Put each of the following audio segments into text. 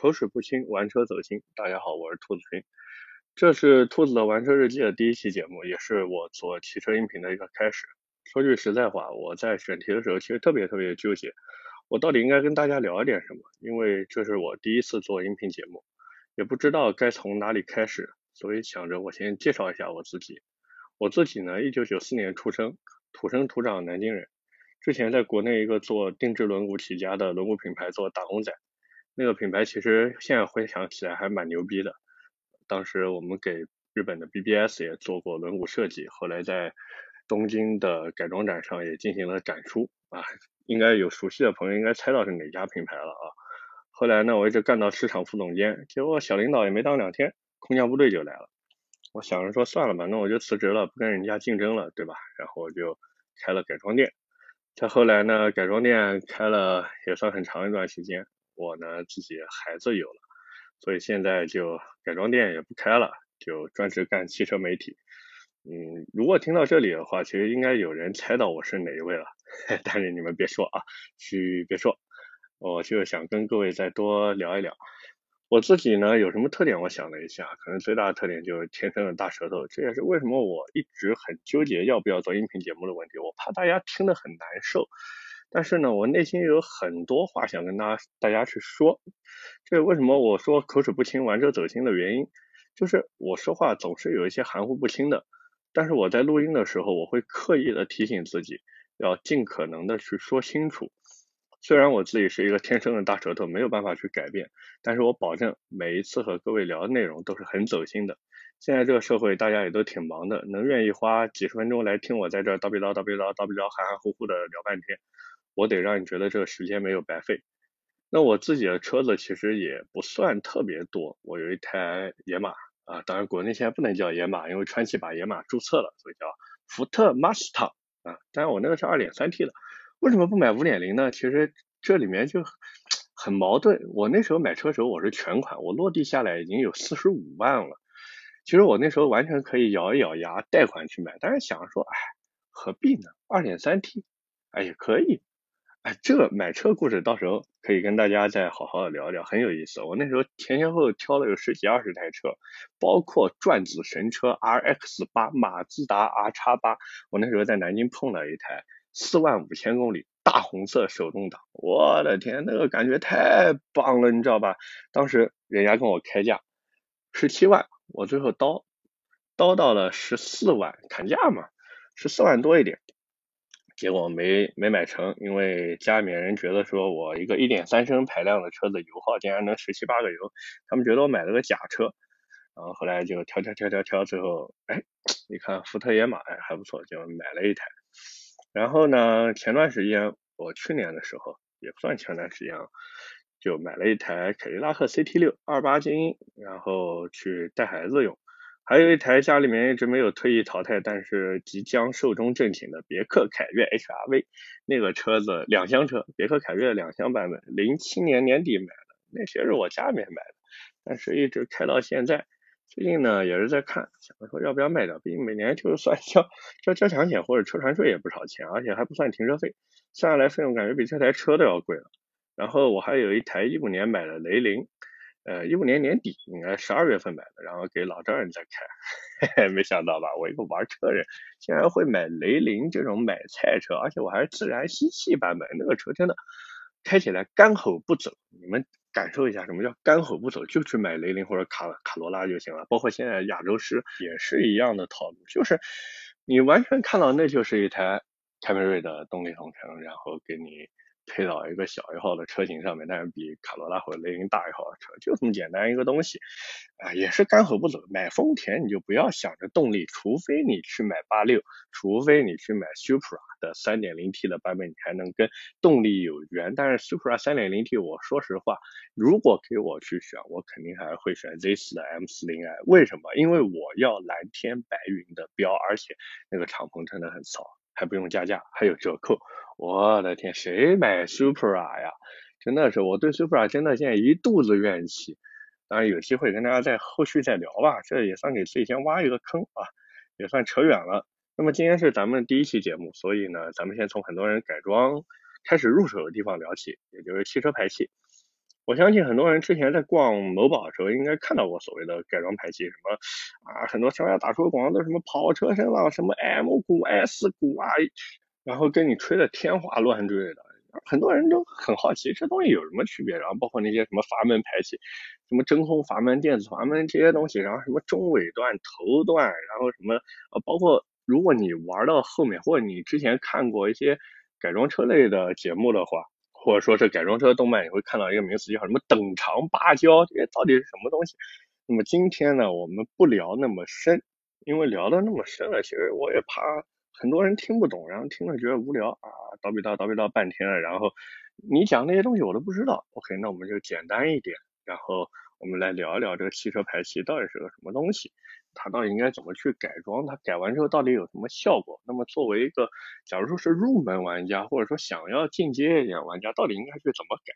口齿不清，玩车走心。大家好，我是兔子君，这是兔子的玩车日记的第一期节目，也是我做汽车音频的一个开始。说句实在话，我在选题的时候其实特别特别纠结，我到底应该跟大家聊一点什么？因为这是我第一次做音频节目，也不知道该从哪里开始，所以想着我先介绍一下我自己。我自己呢，一九九四年出生，土生土长南京人。之前在国内一个做定制轮毂起家的轮毂品牌做打工仔，那个品牌其实现在回想起来还蛮牛逼的。当时我们给日本的 BBS 也做过轮毂设计，后来在东京的改装展上也进行了展出啊，应该有熟悉的朋友应该猜到是哪家品牌了啊。后来呢，我一直干到市场副总监，结果小领导也没当两天，空降部队就来了。我想着说算了吧，那我就辞职了，不跟人家竞争了，对吧？然后我就开了改装店。再后来呢，改装店开了也算很长一段时间，我呢自己孩子有了，所以现在就改装店也不开了，就专职干汽车媒体。嗯，如果听到这里的话，其实应该有人猜到我是哪一位了，但是你们别说啊，嘘，别说，我就想跟各位再多聊一聊。我自己呢有什么特点？我想了一下，可能最大的特点就是天生的大舌头，这也是为什么我一直很纠结要不要做音频节目的问题。我怕大家听得很难受，但是呢，我内心有很多话想跟大家大家去说。这为什么我说口齿不清、玩车走心的原因，就是我说话总是有一些含糊不清的。但是我在录音的时候，我会刻意的提醒自己，要尽可能的去说清楚。虽然我自己是一个天生的大舌头，没有办法去改变，但是我保证每一次和各位聊的内容都是很走心的。现在这个社会大家也都挺忙的，能愿意花几十分钟来听我在这叨逼叨叨逼叨叨逼叨含含糊糊的聊半天，我得让你觉得这个时间没有白费。那我自己的车子其实也不算特别多，我有一台野马啊，当然国内现在不能叫野马，因为川崎把野马注册了，所以叫福特 Mustang 啊，当然我那个是二点三 T 的。为什么不买五点零呢？其实这里面就很矛盾。我那时候买车时候我是全款，我落地下来已经有四十五万了。其实我那时候完全可以咬一咬牙贷款去买，但是想着说，哎，何必呢？二点三 T，哎也可以。哎，这个买车故事到时候可以跟大家再好好的聊聊，很有意思。我那时候前前后后挑了有十几二十台车，包括转子神车 RX 八、马自达 R 叉八。我那时候在南京碰了一台。四万五千公里，大红色手动挡，我的天，那个感觉太棒了，你知道吧？当时人家跟我开价十七万，我最后刀刀到了十四万，砍价嘛，十四万多一点，结果没没买成，因为家里面人觉得说我一个一点三升排量的车子，油耗竟然能十七八个油，他们觉得我买了个假车，然后后来就挑挑挑挑挑，最后哎，一看福特野马哎还不错，就买了一台。然后呢，前段时间我去年的时候也不算前段时间啊，就买了一台凯迪拉克 CT 六二八精英，然后去带孩子用。还有一台家里面一直没有特意淘汰，但是即将寿终正寝的别克凯越 HRV，那个车子两厢车，别克凯越两厢版本，零七年年底买的，那些是我家里面买的，但是一直开到现在。最近呢也是在看，想着说要不要卖掉，毕竟每年就算交交交强险或者车船税也不少钱，而且还不算停车费，算下来费用感觉比这台车都要贵了。然后我还有一台一五年买的雷凌，呃一五年年底应该十二月份买的，然后给老丈人在开，嘿嘿，没想到吧，我一个玩车人竟然会买雷凌这种买菜车，而且我还是自然吸气版本，那个车真的开起来干吼不走，你们。感受一下什么叫干吼不走，就去买雷凌或者卡卡罗拉就行了。包括现在亚洲狮也是一样的套路，就是你完全看到那就是一台凯美瑞的动力总成，然后给你。配到一个小一号的车型上面，但是比卡罗拉或者雷凌大一号的车，就这么简单一个东西，啊，也是干吼不走。买丰田你就不要想着动力，除非你去买八六，除非你去买 Supra 的三点零 T 的版本，你才能跟动力有缘。但是 Supra 三点零 T，我说实话，如果给我去选，我肯定还会选 Z 四的 M 四零 i。为什么？因为我要蓝天白云的标，而且那个敞篷真的很骚。还不用加价，还有折扣，我的天，谁买 Supra 呀？真的是我对 Supra 真的现在一肚子怨气。当然有机会跟大家在后续再聊吧，这也算给自己先挖一个坑啊，也算扯远了。那么今天是咱们第一期节目，所以呢，咱们先从很多人改装开始入手的地方聊起，也就是汽车排气。我相信很多人之前在逛某宝的时候，应该看到过所谓的改装排气，什么啊，很多商家打出的广告都什么跑车声了，什么 M 股、S 股啊，然后跟你吹的天花乱坠的，很多人都很好奇这东西有什么区别，然后包括那些什么阀门排气，什么真空阀门、电子阀门这些东西，然后什么中尾段、头段，然后什么呃，包括如果你玩到后面，或者你之前看过一些改装车类的节目的话。或者说是改装车动漫，你会看到一个名词叫什么“等长芭蕉”，这些到底是什么东西？那么今天呢，我们不聊那么深，因为聊的那么深了，其实我也怕很多人听不懂，然后听了觉得无聊啊，叨逼叨叨逼叨半天了，然后你讲那些东西我都不知道。OK，那我们就简单一点，然后我们来聊一聊这个汽车排气到底是个什么东西。它到底应该怎么去改装？它改完之后到底有什么效果？那么作为一个，假如说是入门玩家，或者说想要进阶一点玩家，到底应该去怎么改？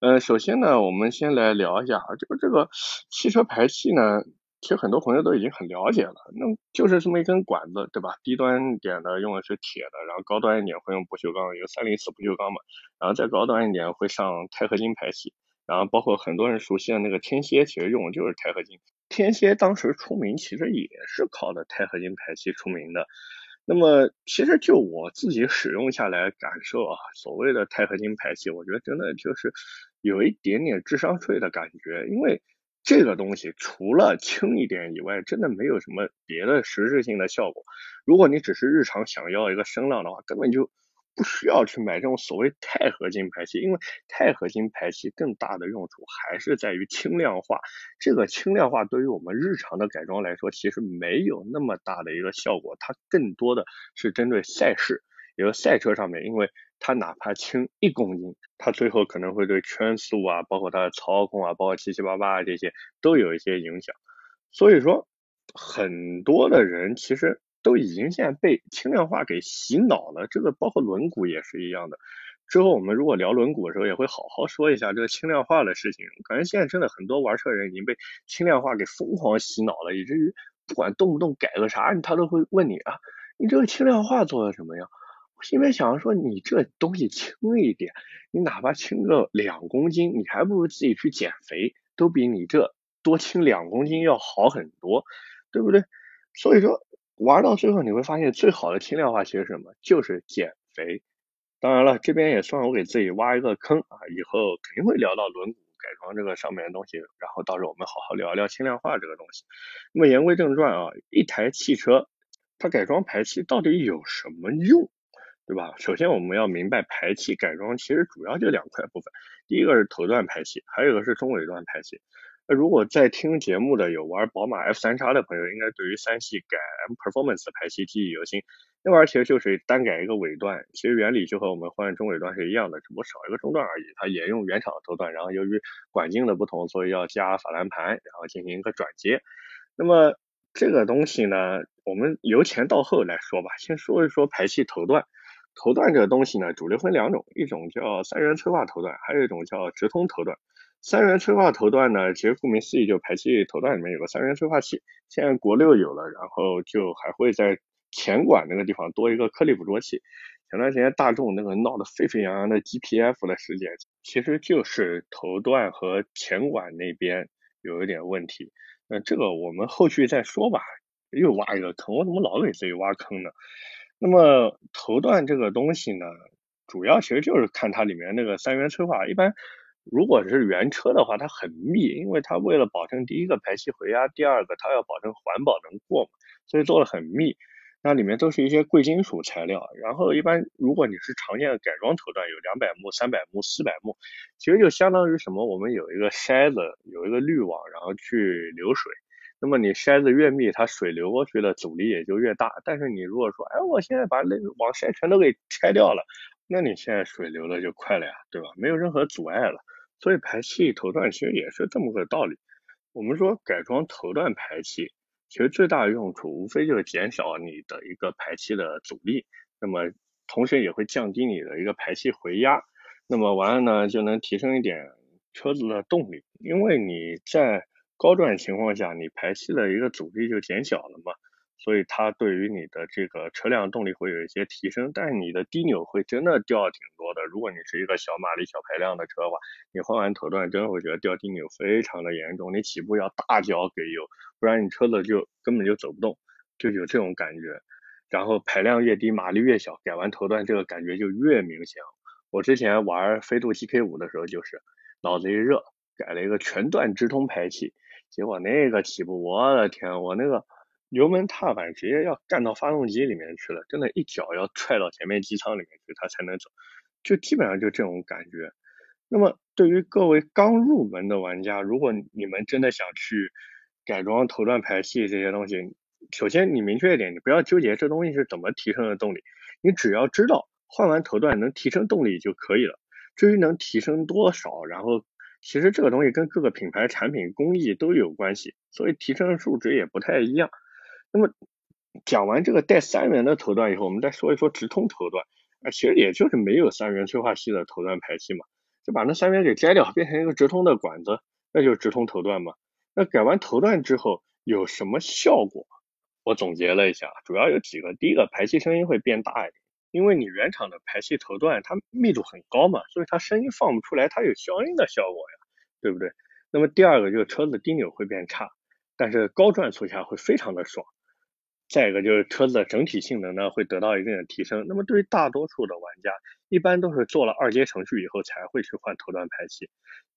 呃，首先呢，我们先来聊一下啊这个这个汽车排气呢，其实很多朋友都已经很了解了，那就是这么一根管子，对吧？低端点的用的是铁的，然后高端一点会用不锈钢，有三零四不锈钢嘛，然后再高端一点会上钛合金排气，然后包括很多人熟悉的那个天蝎，其实用的就是钛合金。天蝎当时出名，其实也是靠的钛合金排气出名的。那么，其实就我自己使用下来感受啊，所谓的钛合金排气，我觉得真的就是有一点点智商税的感觉。因为这个东西除了轻一点以外，真的没有什么别的实质性的效果。如果你只是日常想要一个声浪的话，根本就。不需要去买这种所谓钛合金排气，因为钛合金排气更大的用处还是在于轻量化。这个轻量化对于我们日常的改装来说，其实没有那么大的一个效果，它更多的是针对赛事，也就赛车上面，因为它哪怕轻一公斤，它最后可能会对圈速啊，包括它的操控啊，包括七七八八啊这些都有一些影响。所以说，很多的人其实。都已经现在被轻量化给洗脑了，这个包括轮毂也是一样的。之后我们如果聊轮毂的时候，也会好好说一下这个轻量化的事情。感觉现在真的很多玩车人已经被轻量化给疯狂洗脑了，以至于不管动不动改个啥，他都会问你啊，你这个轻量化做的怎么样？我心里面想说，你这东西轻一点，你哪怕轻个两公斤，你还不如自己去减肥，都比你这多轻两公斤要好很多，对不对？所以说。玩到最后你会发现，最好的轻量化其实什么？就是减肥。当然了，这边也算我给自己挖一个坑啊，以后肯定会聊到轮毂改装这个上面的东西，然后到时候我们好好聊一聊轻量化这个东西。那么言归正传啊，一台汽车它改装排气到底有什么用，对吧？首先我们要明白排气改装其实主要就两块部分，第一个是头段排气，还有一个是中尾段排气。那如果在听节目的有玩宝马 F 三叉的朋友，应该对于三系改 M Performance 排气记忆犹新。那玩意儿其实就是单改一个尾段，其实原理就和我们换中尾段是一样的，只不过少一个中段而已。它沿用原厂的头段，然后由于管径的不同，所以要加法兰盘，然后进行一个转接。那么这个东西呢，我们由前到后来说吧，先说一说排气头段。头段这个东西呢，主流分两种，一种叫三元催化头段，还有一种叫直通头段。三元催化头段呢，其实顾名思义，就排气头段里面有个三元催化器。现在国六有了，然后就还会在前管那个地方多一个颗粒捕捉器。前段时间大众那个闹得沸沸扬扬的 GPF 的事件，其实就是头段和前管那边有一点问题。那这个我们后续再说吧。又挖一个坑，我怎么老给自己挖坑呢？那么头段这个东西呢，主要其实就是看它里面那个三元催化，一般。如果是原车的话，它很密，因为它为了保证第一个排气回压，第二个它要保证环保能过嘛，所以做的很密。那里面都是一些贵金属材料。然后一般如果你是常见的改装头段，有两百目、三百目、四百目，其实就相当于什么？我们有一个筛子，有一个滤网，然后去流水。那么你筛子越密，它水流过去的阻力也就越大。但是你如果说，哎，我现在把那网筛全都给拆掉了，那你现在水流的就快了呀，对吧？没有任何阻碍了。所以排气头段其实也是这么个道理。我们说改装头段排气，其实最大的用处无非就是减少你的一个排气的阻力，那么同时也会降低你的一个排气回压，那么完了呢就能提升一点车子的动力。因为你在高转情况下，你排气的一个阻力就减小了嘛，所以它对于你的这个车辆动力会有一些提升，但是你的低扭会真的掉挺多的。如果你是一个小马力、小排量的车的话，你换完头段真的会觉得掉低扭非常的严重，你起步要大脚给油，不然你车子就根本就走不动，就有这种感觉。然后排量越低，马力越小，改完头段这个感觉就越明显。我之前玩飞度 GK 五的时候，就是脑子一热，改了一个全段直通排气，结果那个起步，我的天，我那个油门踏板直接要干到发动机里面去了，真的，一脚要踹到前面机舱里面去，它才能走，就基本上就这种感觉。那么对于各位刚入门的玩家，如果你们真的想去改装头段排气这些东西，首先你明确一点，你不要纠结这东西是怎么提升的动力，你只要知道。换完头段能提升动力就可以了，至于能提升多少，然后其实这个东西跟各个品牌产品工艺都有关系，所以提升数值也不太一样。那么讲完这个带三元的头段以后，我们再说一说直通头段，啊，其实也就是没有三元催化器的头段排气嘛，就把那三元给摘掉，变成一个直通的管子，那就是直通头段嘛。那改完头段之后有什么效果？我总结了一下，主要有几个，第一个排气声音会变大一点。因为你原厂的排气头段它密度很高嘛，所以它声音放不出来，它有消音的效果呀，对不对？那么第二个就是车子低扭会变差，但是高转速下会非常的爽。再一个就是车子的整体性能呢会得到一定的提升。那么对于大多数的玩家，一般都是做了二阶程序以后才会去换头段排气，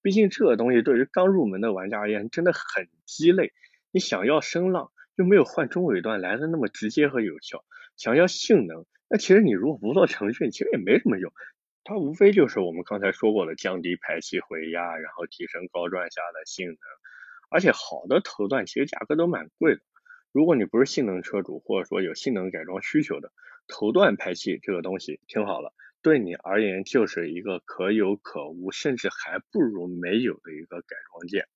毕竟这个东西对于刚入门的玩家而言真的很鸡肋。你想要声浪，又没有换中尾段来的那么直接和有效；想要性能，那其实你如果不做程序，其实也没什么用。它无非就是我们刚才说过的，降低排气回压，然后提升高转下的性能。而且好的头段其实价格都蛮贵的。如果你不是性能车主，或者说有性能改装需求的，头段排气这个东西听好了，对你而言就是一个可有可无，甚至还不如没有的一个改装件。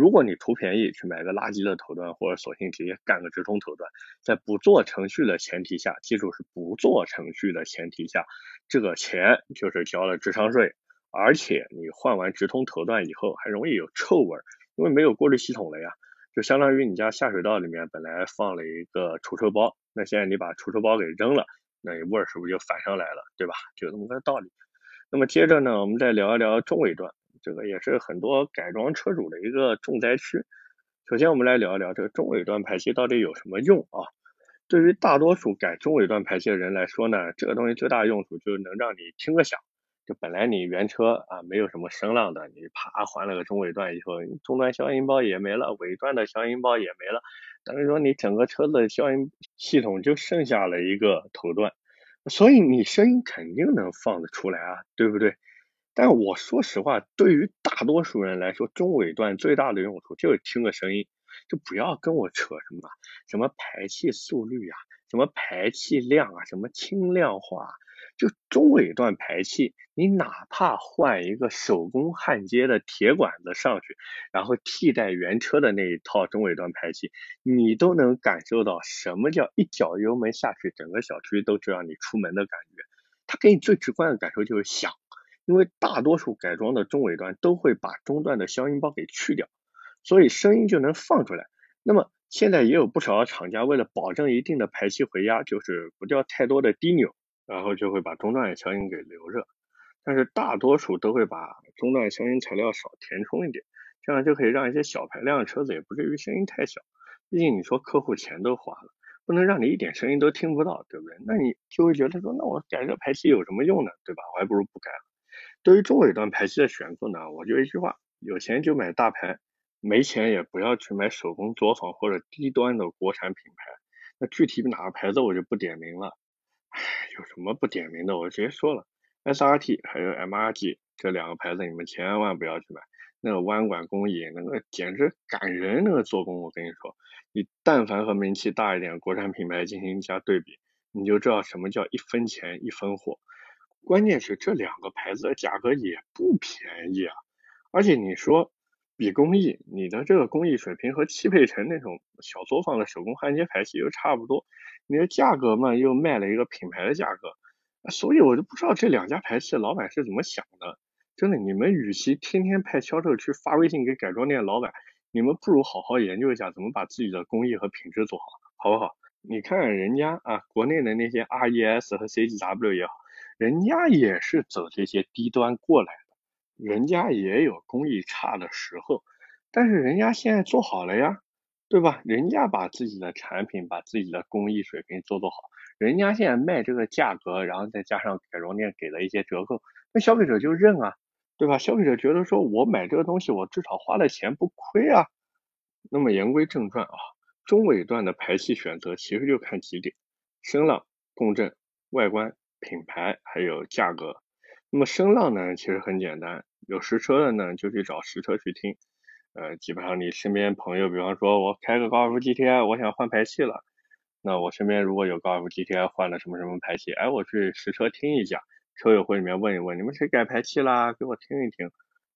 如果你图便宜去买个垃圾的头段，或者索性直接干个直通头段，在不做程序的前提下，记住是不做程序的前提下，这个钱就是交了智商税，而且你换完直通头段以后还容易有臭味，因为没有过滤系统了呀，就相当于你家下水道里面本来放了一个除臭包，那现在你把除臭包给扔了，那味儿是不是就反上来了，对吧？就这么个道理。那么接着呢，我们再聊一聊中尾段。这个也是很多改装车主的一个重灾区。首先，我们来聊一聊这个中尾段排气到底有什么用啊？对于大多数改中尾段排气的人来说呢，这个东西最大用处就是能让你听个响。就本来你原车啊没有什么声浪的，你啪换了个中尾段以后，中段消音包也没了，尾段的消音包也没了，等于说你整个车子的消音系统就剩下了一个头段，所以你声音肯定能放得出来啊，对不对？但我说实话，对于大多数人来说，中尾段最大的用处就是听个声音，就不要跟我扯什么什么排气速率啊，什么排气量啊，什么轻量化，就中尾段排气，你哪怕换一个手工焊接的铁管子上去，然后替代原车的那一套中尾段排气，你都能感受到什么叫一脚油门下去，整个小区都知道你出门的感觉。它给你最直观的感受就是响。因为大多数改装的中尾端都会把中段的消音包给去掉，所以声音就能放出来。那么现在也有不少的厂家为了保证一定的排气回压，就是不掉太多的低扭，然后就会把中段的消音给留着。但是大多数都会把中段消音材料少填充一点，这样就可以让一些小排量的车子也不至于声音太小。毕竟你说客户钱都花了，不能让你一点声音都听不到，对不对？那你就会觉得说，那我改这排气有什么用呢？对吧？我还不如不改了。对于中尾段排气的选购呢，我就一句话：有钱就买大牌，没钱也不要去买手工作坊或者低端的国产品牌。那具体哪个牌子我就不点名了。唉，有什么不点名的？我直接说了，SRT 还有 MRG 这两个牌子，你们千万不要去买。那个弯管工艺，那个简直感人，那个做工，我跟你说，你但凡和名气大一点国产品牌进行一下对比，你就知道什么叫一分钱一分货。关键是这两个牌子的价格也不便宜啊，而且你说比工艺，你的这个工艺水平和汽配城那种小作坊的手工焊接排气又差不多，你的价格嘛又卖了一个品牌的价格，所以我就不知道这两家排气老板是怎么想的。真的，你们与其天天派销售去发微信给改装店老板，你们不如好好研究一下怎么把自己的工艺和品质做好，好不好？你看人家啊，国内的那些 RES 和 CGW 也好，人家也是走这些低端过来的，人家也有工艺差的时候，但是人家现在做好了呀，对吧？人家把自己的产品、把自己的工艺水平做做好，人家现在卖这个价格，然后再加上改装店给了一些折扣，那消费者就认啊，对吧？消费者觉得说我买这个东西，我至少花了钱不亏啊。那么言归正传啊，中尾段的排气选择其实就看几点：声浪、共振、外观、品牌还有价格。那么声浪呢，其实很简单，有实车的呢就去找实车去听。呃，基本上你身边朋友，比方说我开个高尔夫 GTI，我想换排气了，那我身边如果有高尔夫 GTI 换了什么什么排气，哎，我去实车听一下，车友会里面问一问，你们谁改排气啦？给我听一听，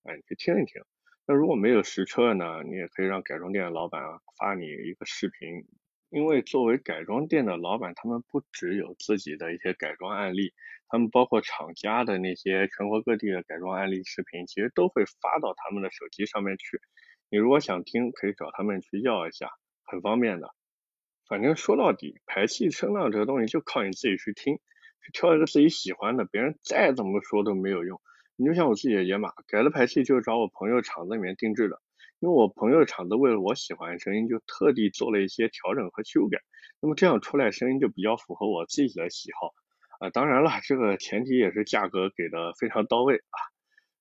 哎，去听一听。那如果没有实车呢，你也可以让改装店的老板发你一个视频，因为作为改装店的老板，他们不只有自己的一些改装案例，他们包括厂家的那些全国各地的改装案例视频，其实都会发到他们的手机上面去。你如果想听，可以找他们去要一下，很方便的。反正说到底，排气声浪这个东西就靠你自己去听，去挑一个自己喜欢的，别人再怎么说都没有用。你就像我自己的野马，改了排气就是找我朋友厂子里面定制的，因为我朋友的厂子为了我喜欢的声音，就特地做了一些调整和修改，那么这样出来声音就比较符合我自己的喜好啊。当然了，这个前提也是价格给的非常到位啊。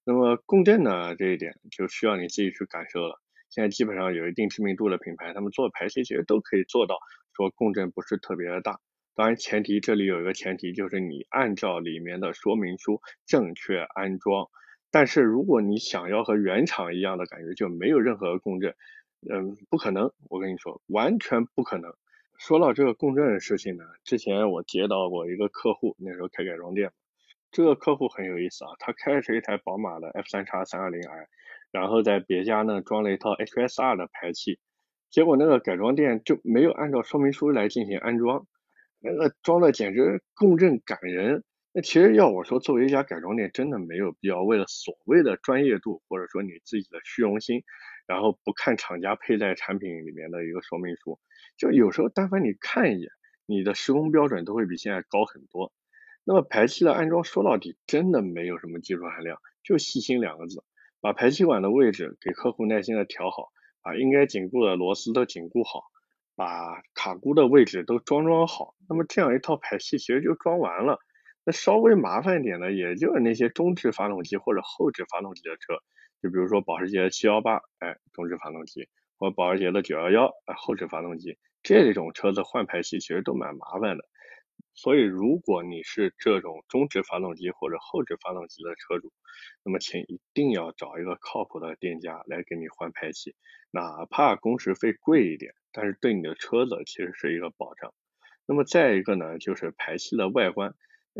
那么共振呢这一点就需要你自己去感受了。现在基本上有一定知名度的品牌，他们做排气其实都可以做到说共振不是特别的大。当然，前提这里有一个前提，就是你按照里面的说明书正确安装。但是如果你想要和原厂一样的感觉，就没有任何共振，嗯，不可能。我跟你说，完全不可能。说到这个共振的事情呢，之前我接到过一个客户，那时候开改装店，这个客户很有意思啊，他开的是一台宝马的 F 三叉三二零 i，然后在别家呢装了一套 HSR 的排气，结果那个改装店就没有按照说明书来进行安装。那个装的简直共振感人。那其实要我说，作为一家改装店，真的没有必要为了所谓的专业度，或者说你自己的虚荣心，然后不看厂家配在产品里面的一个说明书。就有时候，但凡你看一眼，你的施工标准都会比现在高很多。那么排气的安装说到底真的没有什么技术含量，就细心两个字，把排气管的位置给客户耐心的调好，把应该紧固的螺丝都紧固好。把卡箍的位置都装装好，那么这样一套排气其实就装完了。那稍微麻烦一点的，也就是那些中置发动机或者后置发动机的车，就比如说保时捷的七幺八，哎，中置发动机，或保时捷的九幺幺，哎，后置发动机，这种车子换排气其实都蛮麻烦的。所以如果你是这种中置发动机或者后置发动机的车主，那么请一定要找一个靠谱的店家来给你换排气，哪怕工时费贵一点。但是对你的车子其实是一个保障。那么再一个呢，就是排气的外观，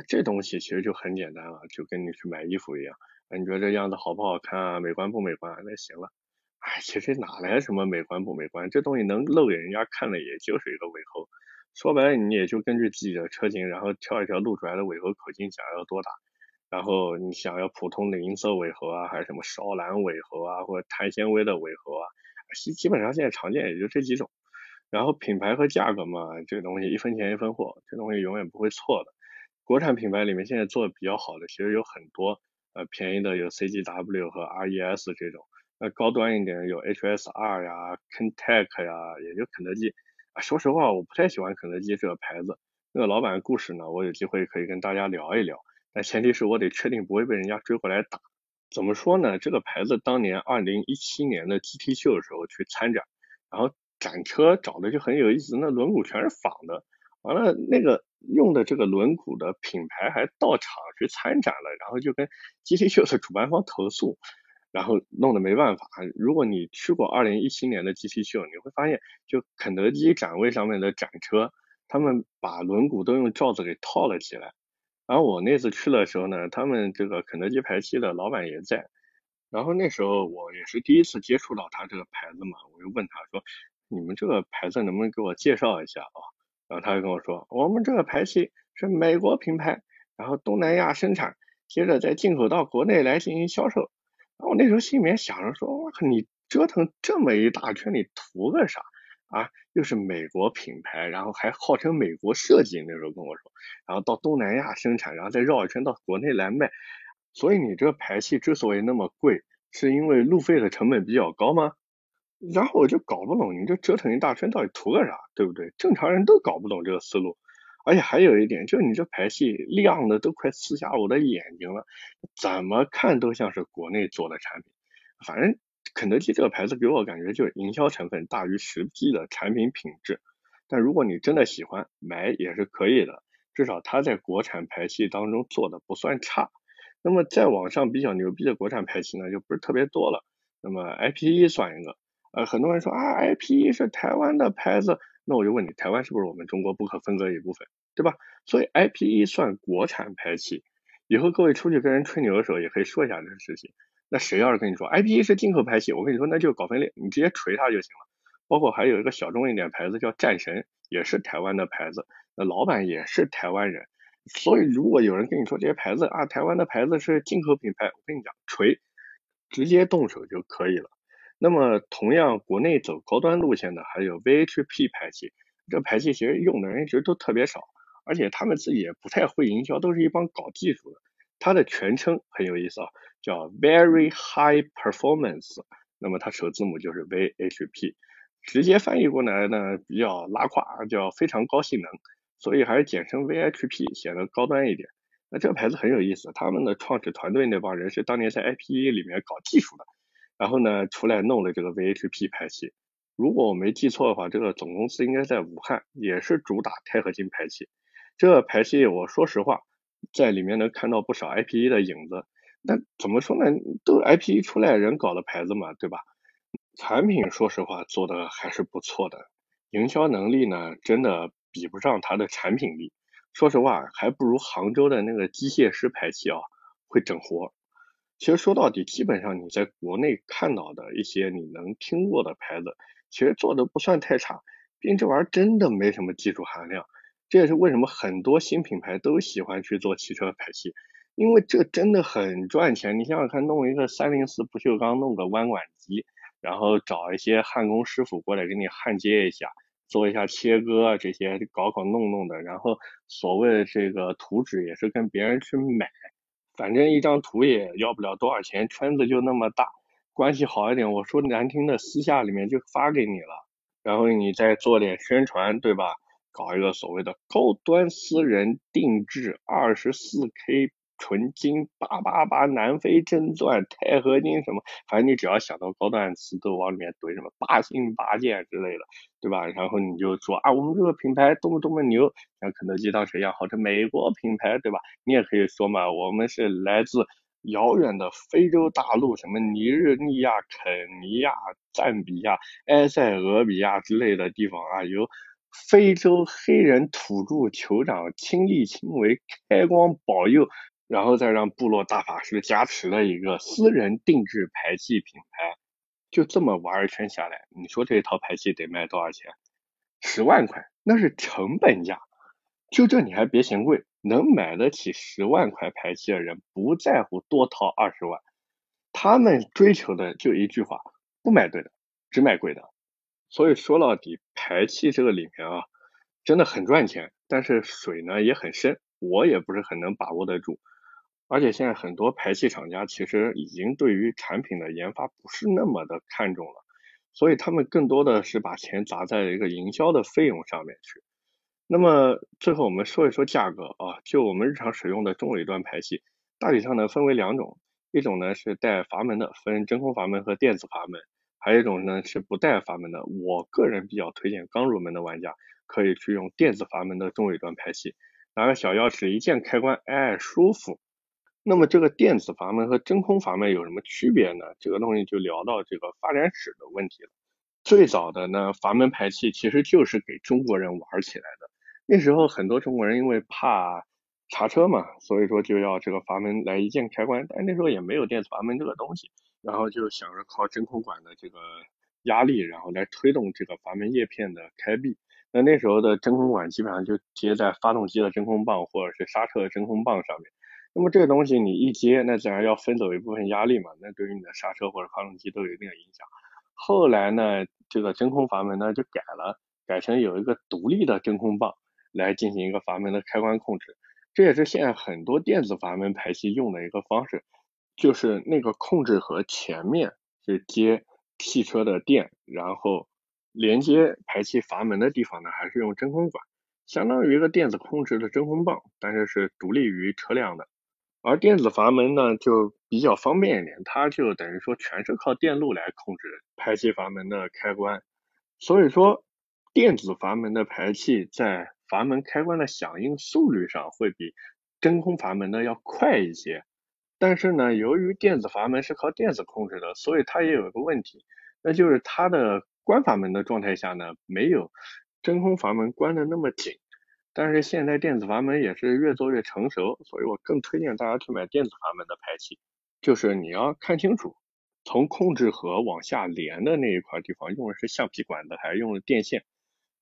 这东西其实就很简单了，就跟你去买衣服一样，你觉得这样子好不好看啊，美观不美观？那行了，哎，其实哪来什么美观不美观？这东西能露给人家看的，也就是一个尾喉。说白了，你也就根据自己的车型，然后挑一条露出来的尾喉口径，想要多大，然后你想要普通的银色尾喉啊，还是什么烧蓝尾喉啊，或者碳纤维的尾喉啊，基基本上现在常见也就这几种。然后品牌和价格嘛，这个东西一分钱一分货，这东西永远不会错的。国产品牌里面现在做的比较好的，其实有很多，呃，便宜的有 CGW 和 RES 这种，那高端一点有 HSR 呀、Kentec 呀，也就肯德基。啊，说实话，我不太喜欢肯德基这个牌子。那个老板的故事呢，我有机会可以跟大家聊一聊，但前提是我得确定不会被人家追过来打。怎么说呢？这个牌子当年二零一七年的 GT 秀的时候去参展，然后。展车找的就很有意思，那轮毂全是仿的，完了那个用的这个轮毂的品牌还到场去参展了，然后就跟 GT 秀的主办方投诉，然后弄得没办法。如果你去过二零一七年的 GT 秀，你会发现，就肯德基展位上面的展车，他们把轮毂都用罩子给套了起来。然后我那次去的时候呢，他们这个肯德基排气的老板也在，然后那时候我也是第一次接触到他这个牌子嘛，我就问他说。你们这个牌子能不能给我介绍一下啊？然后他就跟我说，我们这个排气是美国品牌，然后东南亚生产，接着再进口到国内来进行销售。然后我那时候心里面想着说，我靠，你折腾这么一大圈，你图个啥？啊，又是美国品牌，然后还号称美国设计，那时候跟我说，然后到东南亚生产，然后再绕一圈到国内来卖，所以你这个排气之所以那么贵，是因为路费的成本比较高吗？然后我就搞不懂，你这折腾一大圈到底图个啥，对不对？正常人都搞不懂这个思路。而且还有一点，就是你这排气亮的都快刺瞎我的眼睛了，怎么看都像是国内做的产品。反正肯德基这个牌子给我感觉就是营销成分大于实际的产品品质。但如果你真的喜欢买也是可以的，至少它在国产排气当中做的不算差。那么在网上比较牛逼的国产排气呢，就不是特别多了。那么 IPE 算一个，呃，很多人说啊，IPE 是台湾的牌子。那我就问你，台湾是不是我们中国不可分割一部分，对吧？所以 IPE 算国产排气，以后各位出去跟人吹牛的时候，也可以说一下这个事情。那谁要是跟你说 IPE 是进口排气，我跟你说那就搞分裂，你直接锤他就行了。包括还有一个小众一点牌子叫战神，也是台湾的牌子，那老板也是台湾人。所以如果有人跟你说这些牌子啊，台湾的牌子是进口品牌，我跟你讲锤，直接动手就可以了。那么，同样国内走高端路线的还有 VHP 排气，这排气其实用的人其实都特别少，而且他们自己也不太会营销，都是一帮搞技术的。它的全称很有意思啊，叫 Very High Performance，那么它首字母就是 VHP，直接翻译过来呢比较拉胯，叫非常高性能，所以还是简称 VHP 显得高端一点。那这个牌子很有意思，他们的创始团队那帮人是当年在 IPE 里面搞技术的。然后呢，出来弄了这个 VHP 排气。如果我没记错的话，这个总公司应该在武汉，也是主打钛合金排气。这个排气，我说实话，在里面能看到不少 IPE 的影子。那怎么说呢？都 IPE 出来人搞的牌子嘛，对吧？产品说实话做的还是不错的，营销能力呢，真的比不上它的产品力。说实话，还不如杭州的那个机械师排气啊，会整活。其实说到底，基本上你在国内看到的一些你能听过的牌子，其实做的不算太差。毕竟这玩意儿真的没什么技术含量，这也是为什么很多新品牌都喜欢去做汽车排气，因为这真的很赚钱。你想想看，弄一个三零四不锈钢，弄个弯管机，然后找一些焊工师傅过来给你焊接一下，做一下切割啊这些搞搞弄弄的，然后所谓的这个图纸也是跟别人去买。反正一张图也要不了多少钱，圈子就那么大，关系好一点，我说难听的，私下里面就发给你了，然后你再做点宣传，对吧？搞一个所谓的高端私人定制二十四 K。纯金八八八南非真钻钛合金什么，反正你只要想到高端词都往里面怼什么八星八件之类的，对吧？然后你就说啊，我们这个品牌多么多么牛，像肯德基当时一样，号称美国品牌，对吧？你也可以说嘛，我们是来自遥远的非洲大陆，什么尼日利亚、肯尼亚、赞比亚、埃塞俄比亚之类的地方啊，由非洲黑人土著酋长亲力亲为开光保佑。然后再让部落大法师加持了一个私人定制排气品牌，就这么玩一圈下来，你说这一套排气得卖多少钱？十万块，那是成本价。就这你还别嫌贵，能买得起十万块排气的人不在乎多掏二十万，他们追求的就一句话：不买对的，只买贵的。所以说到底，排气这个里面啊，真的很赚钱，但是水呢也很深，我也不是很能把握得住。而且现在很多排气厂家其实已经对于产品的研发不是那么的看重了，所以他们更多的是把钱砸在一个营销的费用上面去。那么最后我们说一说价格啊，就我们日常使用的中尾端排气，大体上呢分为两种，一种呢是带阀门的，分真空阀门和电子阀门，还有一种呢是不带阀门的。我个人比较推荐刚入门的玩家可以去用电子阀门的中尾端排气，拿个小钥匙一键开关，哎，舒服。那么这个电子阀门和真空阀门有什么区别呢？这个东西就聊到这个发展史的问题了。最早的呢，阀门排气其实就是给中国人玩起来的。那时候很多中国人因为怕查车嘛，所以说就要这个阀门来一键开关。但那时候也没有电子阀门这个东西，然后就想着靠真空管的这个压力，然后来推动这个阀门叶片的开闭。那那时候的真空管基本上就接在发动机的真空棒或者是刹车的真空棒上面。那么这个东西你一接，那自然要分走一部分压力嘛，那对于你的刹车或者发动机都有一定的影响。后来呢，这个真空阀门呢就改了，改成有一个独立的真空棒来进行一个阀门的开关控制。这也是现在很多电子阀门排气用的一个方式，就是那个控制盒前面是接汽车的电，然后连接排气阀门的地方呢还是用真空管，相当于一个电子控制的真空棒，但是是独立于车辆的。而电子阀门呢就比较方便一点，它就等于说全是靠电路来控制排气阀门的开关，所以说电子阀门的排气在阀门开关的响应速率上会比真空阀门的要快一些，但是呢，由于电子阀门是靠电子控制的，所以它也有一个问题，那就是它的关阀门的状态下呢，没有真空阀门关的那么紧。但是现在电子阀门也是越做越成熟，所以我更推荐大家去买电子阀门的排气，就是你要看清楚，从控制盒往下连的那一块地方用的是橡皮管子还是用的电线。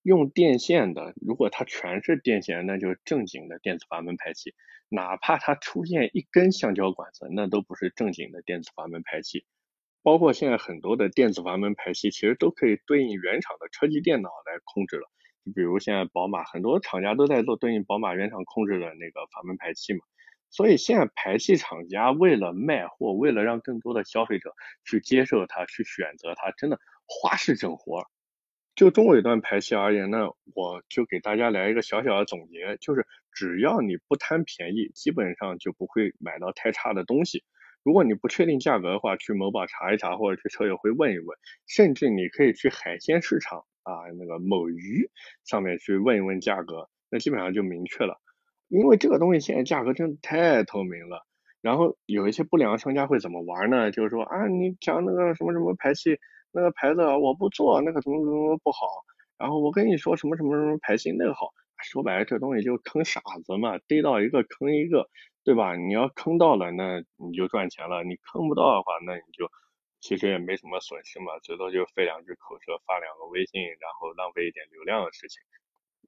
用电线的，如果它全是电线，那就是正经的电子阀门排气。哪怕它出现一根橡胶管子，那都不是正经的电子阀门排气。包括现在很多的电子阀门排气，其实都可以对应原厂的车机电脑来控制了。就比如现在宝马，很多厂家都在做对应宝马原厂控制的那个阀门排气嘛。所以现在排气厂家为了卖货，为了让更多的消费者去接受它、去选择它，真的花式整活。就中尾段排气而言呢，我就给大家来一个小小的总结，就是只要你不贪便宜，基本上就不会买到太差的东西。如果你不确定价格的话，去某宝查一查，或者去车友会问一问，甚至你可以去海鲜市场啊，那个某鱼上面去问一问价格，那基本上就明确了。因为这个东西现在价格真的太透明了。然后有一些不良商家会怎么玩呢？就是说啊，你讲那个什么什么排气。那个牌子我不做，那个怎么怎么不好。然后我跟你说什么什么什么排气那个好，说白了这东西就坑傻子嘛，逮到一个坑一个，对吧？你要坑到了，那你就赚钱了；你坑不到的话，那你就其实也没什么损失嘛，最多就费两句口舌，发两个微信，然后浪费一点流量的事情。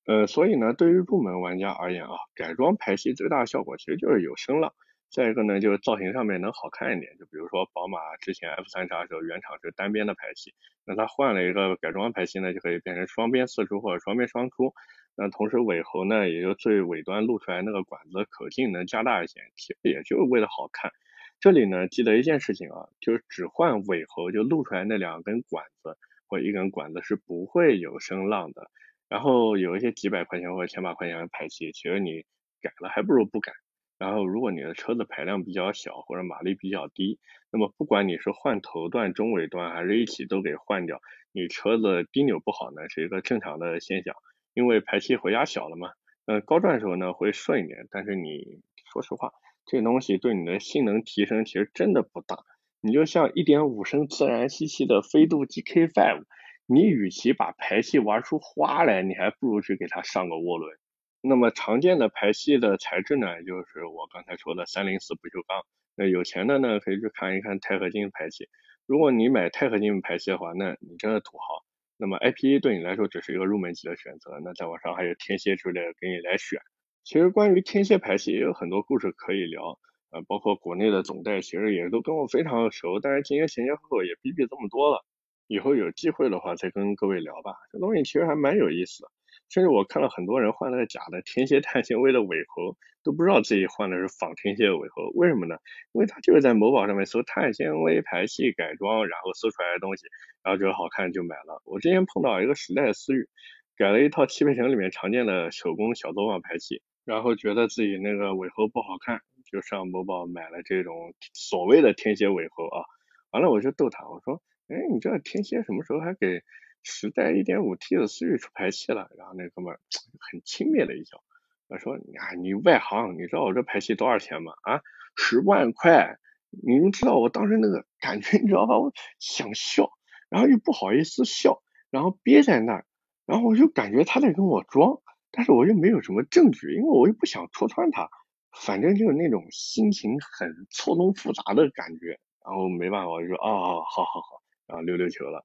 呃，所以呢，对于入门玩家而言啊，改装排气最大的效果其实就是有声浪。再一个呢，就是造型上面能好看一点，就比如说宝马之前 F 三叉时候原厂是单边的排气，那它换了一个改装排气呢，就可以变成双边四出或者双边双出，那同时尾喉呢，也就最尾端露出来那个管子的口径能加大一些，其实也就是为了好看。这里呢，记得一件事情啊，就是只换尾喉就露出来那两根管子或一根管子是不会有声浪的。然后有一些几百块钱或者千把块钱的排气，其实你改了还不如不改。然后，如果你的车子排量比较小或者马力比较低，那么不管你是换头段、中尾段还是一起都给换掉，你车子低扭不好呢是一个正常的现象，因为排气回压小了嘛。呃，高转的时候呢会顺一点，但是你说实话，这东西对你的性能提升其实真的不大。你就像1.5升自然吸气的飞度 GK5，你与其把排气玩出花来，你还不如去给它上个涡轮。那么常见的排气的材质呢，就是我刚才说的三零四不锈钢。那有钱的呢，可以去看一看钛合金排气。如果你买钛合金排气的话，那你真的土豪。那么 IPE 对你来说只是一个入门级的选择。那在网上还有天蝎之类的给你来选。其实关于天蝎排气也有很多故事可以聊，呃，包括国内的总代其实也都跟我非常的熟。但是今天前前后后也逼逼这么多了，以后有机会的话再跟各位聊吧。这东西其实还蛮有意思的。甚至我看到很多人换了个假的天蝎碳纤维的尾喉，都不知道自己换的是仿天蝎尾喉，为什么呢？因为他就是在某宝上面搜碳纤维排气改装，然后搜出来的东西，然后觉得好看就买了。我之前碰到一个时代的思域，改了一套汽配城里面常见的手工小作坊排气，然后觉得自己那个尾喉不好看，就上某宝买了这种所谓的天蝎尾喉啊。完了我就逗他，我说，哎，你这天蝎什么时候还给？时代一点五 T 的思域出排气了，然后那哥们很轻蔑的一笑，他说：“啊，你外行，你知道我这排气多少钱吗？啊，十万块！你们知道我当时那个感觉，你知道吧？我想笑，然后又不好意思笑，然后憋在那儿，然后我就感觉他在跟我装，但是我又没有什么证据，因为我又不想戳穿他，反正就是那种心情很错综复杂的感觉，然后没办法，我就说哦，好好好，然后溜溜球了。”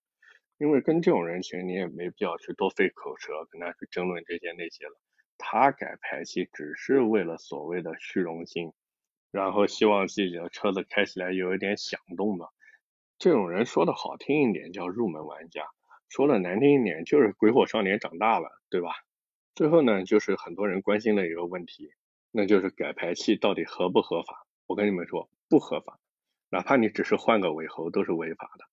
因为跟这种人，其实你也没必要去多费口舌跟他去争论这些那些了。他改排气只是为了所谓的虚荣心，然后希望自己的车子开起来有一点响动嘛。这种人说的好听一点叫入门玩家，说的难听一点，就是鬼火少年长大了，对吧？最后呢，就是很多人关心的一个问题，那就是改排气到底合不合法？我跟你们说，不合法，哪怕你只是换个尾喉都是违法的。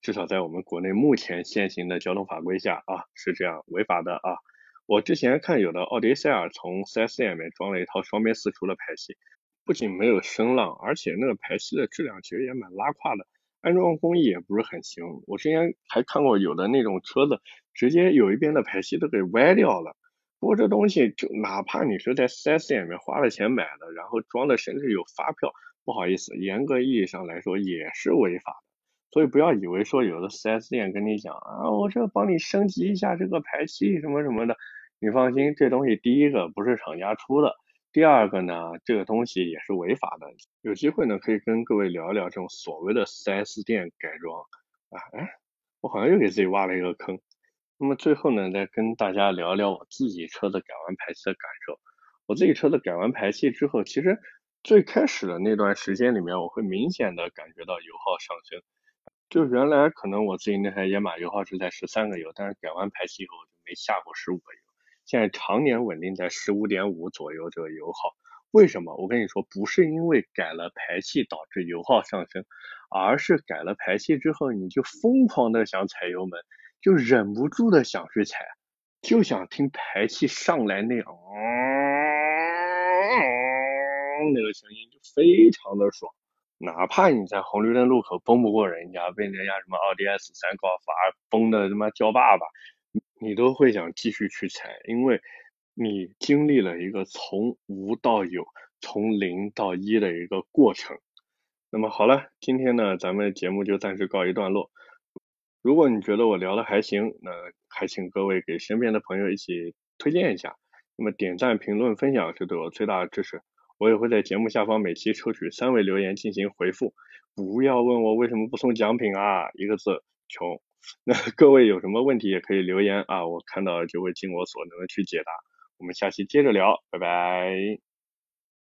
至少在我们国内目前现行的交通法规下啊，是这样违法的啊。我之前看有的奥迪 A4 从 4S 店里面装了一套双边四出的排气，不仅没有声浪，而且那个排气的质量其实也蛮拉胯的，安装工艺也不是很行。我之前还看过有的那种车子，直接有一边的排气都给歪掉了。不过这东西就哪怕你是在 4S 店里面花了钱买的，然后装的甚至有发票，不好意思，严格意义上来说也是违法的。所以不要以为说有的 4S 店跟你讲啊，我这帮你升级一下这个排气什么什么的，你放心，这东西第一个不是厂家出的，第二个呢，这个东西也是违法的。有机会呢，可以跟各位聊一聊这种所谓的 4S 店改装啊，哎，我好像又给自己挖了一个坑。那么最后呢，再跟大家聊聊我自己车子改完排气的感受。我自己车子改完排气之后，其实最开始的那段时间里面，我会明显的感觉到油耗上升。就原来可能我自己那台野马油耗是在十三个油，但是改完排气以后就没下过十五个油，现在常年稳定在十五点五左右这个油耗。为什么？我跟你说，不是因为改了排气导致油耗上升，而是改了排气之后你就疯狂的想踩油门，就忍不住的想去踩，就想听排气上来那样，那个声音就非常的爽。哪怕你在红绿灯路口崩不过人家，被人家什么奥迪 S 三高尔夫崩的他妈叫爸爸，你都会想继续去踩，因为你经历了一个从无到有、从零到一的一个过程。那么好了，今天呢，咱们节目就暂时告一段落。如果你觉得我聊的还行，那还请各位给身边的朋友一起推荐一下。那么点赞、评论、分享是对我最大的支持。我也会在节目下方每期抽取三位留言进行回复，不要问我为什么不送奖品啊，一个字穷。那各位有什么问题也可以留言啊，我看到就会尽我所能的去解答。我们下期接着聊，拜拜。